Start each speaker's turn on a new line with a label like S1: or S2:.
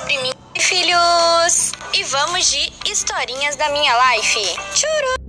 S1: sobre mim, filhos. E vamos de historinhas da minha life. Tchuru!